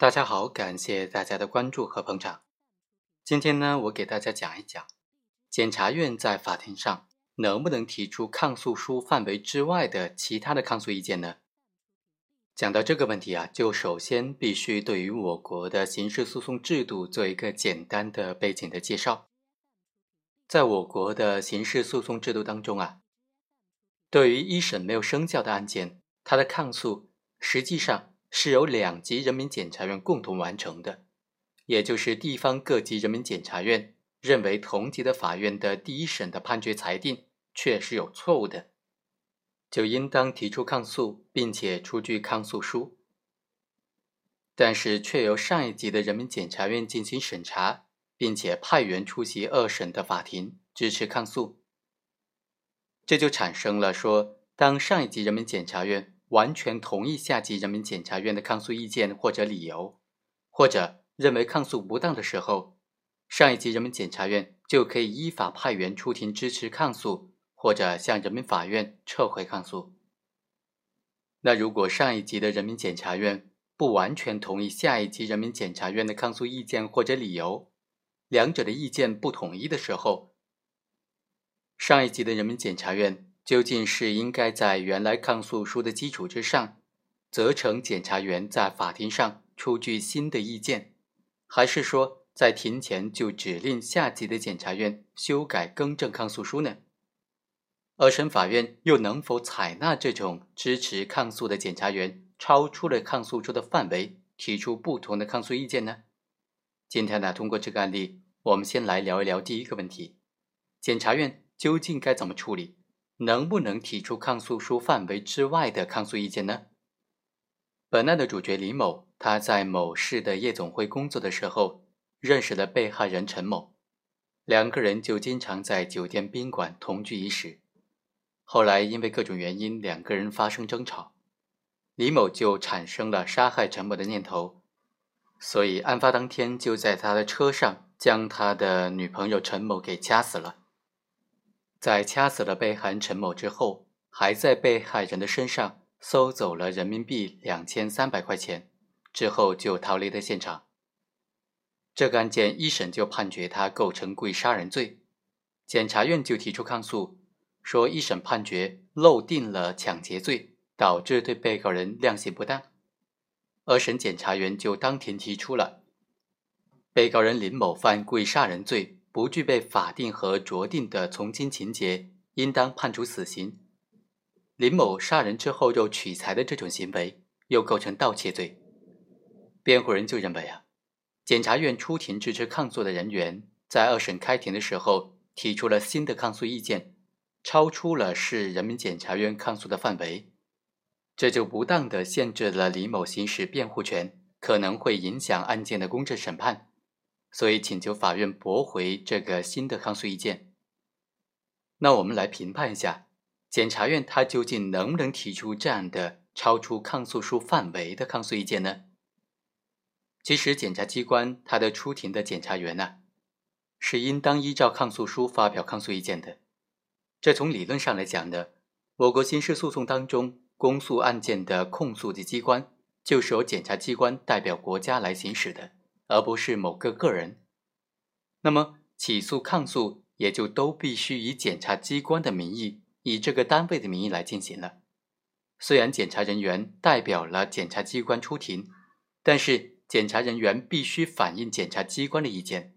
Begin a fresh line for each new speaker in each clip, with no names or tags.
大家好，感谢大家的关注和捧场。今天呢，我给大家讲一讲，检察院在法庭上能不能提出抗诉书范围之外的其他的抗诉意见呢？讲到这个问题啊，就首先必须对于我国的刑事诉讼制度做一个简单的背景的介绍。在我国的刑事诉讼制度当中啊，对于一审没有生效的案件，它的抗诉实际上是由两级人民检察院共同完成的，也就是地方各级人民检察院认为同级的法院的第一审的判决裁定确实有错误的，就应当提出抗诉，并且出具抗诉书。但是却由上一级的人民检察院进行审查。并且派员出席二审的法庭支持抗诉，这就产生了说，当上一级人民检察院完全同意下级人民检察院的抗诉意见或者理由，或者认为抗诉不当的时候，上一级人民检察院就可以依法派员出庭支持抗诉，或者向人民法院撤回抗诉。那如果上一级的人民检察院不完全同意下一级人民检察院的抗诉意见或者理由，两者的意见不统一的时候，上一级的人民检察院究竟是应该在原来抗诉书的基础之上，责成检察员在法庭上出具新的意见，还是说在庭前就指令下级的检察院修改更正抗诉书呢？二审法院又能否采纳这种支持抗诉的检察员超出了抗诉书的范围，提出不同的抗诉意见呢？今天呢，通过这个案例，我们先来聊一聊第一个问题：检察院究竟该怎么处理？能不能提出抗诉书范围之外的抗诉意见呢？本案的主角李某，他在某市的夜总会工作的时候，认识了被害人陈某，两个人就经常在酒店宾馆同居一室。后来因为各种原因，两个人发生争吵，李某就产生了杀害陈某的念头。所以，案发当天就在他的车上将他的女朋友陈某给掐死了。在掐死了被害人陈某之后，还在被害人的身上搜走了人民币两千三百块钱，之后就逃离了现场。这个案件一审就判决他构成故意杀人罪，检察院就提出抗诉，说一审判决漏定了抢劫罪，导致对被告人量刑不当。二审检察员就当庭提出了，被告人林某犯故意杀人罪，不具备法定和酌定的从轻情节，应当判处死刑。林某杀人之后又取财的这种行为，又构成盗窃罪。辩护人就认为啊，检察院出庭支持抗诉的人员，在二审开庭的时候提出了新的抗诉意见，超出了市人民检察院抗诉的范围。这就不当的限制了李某行使辩护权，可能会影响案件的公正审判，所以请求法院驳回这个新的抗诉意见。那我们来评判一下，检察院他究竟能不能提出这样的超出抗诉书范围的抗诉意见呢？其实，检察机关他的出庭的检察员呢，是应当依照抗诉书发表抗诉意见的。这从理论上来讲呢，我国刑事诉讼当中。公诉案件的控诉的机关就是由检察机关代表国家来行使的，而不是某个个人。那么，起诉、抗诉也就都必须以检察机关的名义，以这个单位的名义来进行了。虽然检察人员代表了检察机关出庭，但是检察人员必须反映检察机关的意见。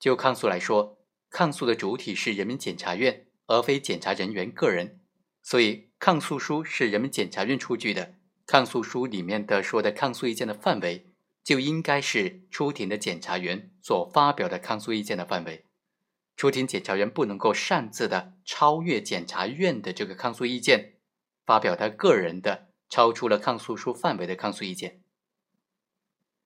就抗诉来说，抗诉的主体是人民检察院，而非检察人员个人。所以，抗诉书是人民检察院出具的，抗诉书里面的说的抗诉意见的范围，就应该是出庭的检察员所发表的抗诉意见的范围。出庭检察员不能够擅自的超越检察院的这个抗诉意见，发表他个人的超出了抗诉书范围的抗诉意见。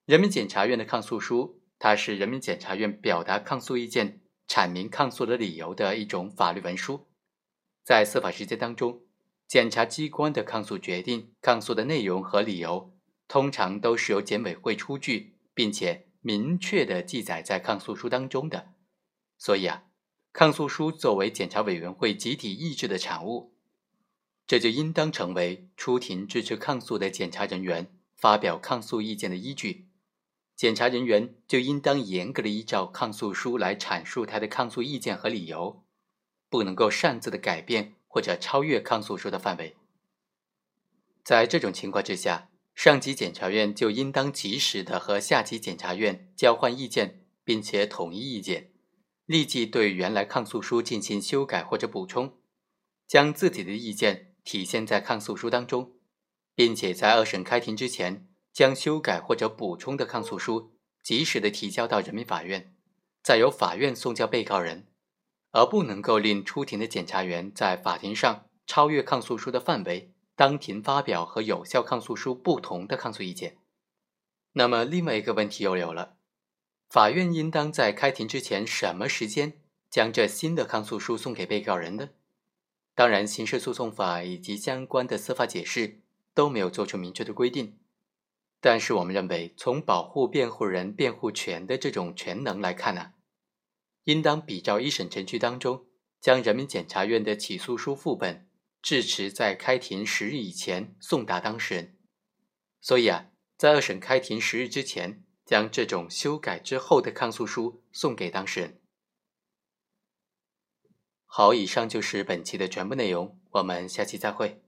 人民检察院的抗诉书，它是人民检察院表达抗诉意见、阐明抗诉的理由的一种法律文书。在司法实践当中，检察机关的抗诉决定、抗诉的内容和理由，通常都是由检委会出具，并且明确的记载在抗诉书当中的。所以啊，抗诉书作为检察委员会集体意志的产物，这就应当成为出庭支持抗诉的检察人员发表抗诉意见的依据，检察人员就应当严格的依照抗诉书来阐述他的抗诉意见和理由，不能够擅自的改变或者超越抗诉书的范围。在这种情况之下，上级检察院就应当及时的和下级检察院交换意见，并且统一意见，立即对原来抗诉书进行修改或者补充，将自己的意见体现在抗诉书当中，并且在二审开庭之前。将修改或者补充的抗诉书及时的提交到人民法院，再由法院送交被告人，而不能够令出庭的检察员在法庭上超越抗诉书的范围，当庭发表和有效抗诉书不同的抗诉意见。那么，另外一个问题又有了：法院应当在开庭之前什么时间将这新的抗诉书送给被告人呢？当然，刑事诉讼法以及相关的司法解释都没有做出明确的规定。但是我们认为，从保护辩护人辩护权的这种权能来看呢，应当比照一审程序当中，将人民检察院的起诉书副本至迟在开庭十日以前送达当事人。所以啊，在二审开庭十日之前，将这种修改之后的抗诉书送给当事人。好，以上就是本期的全部内容，我们下期再会。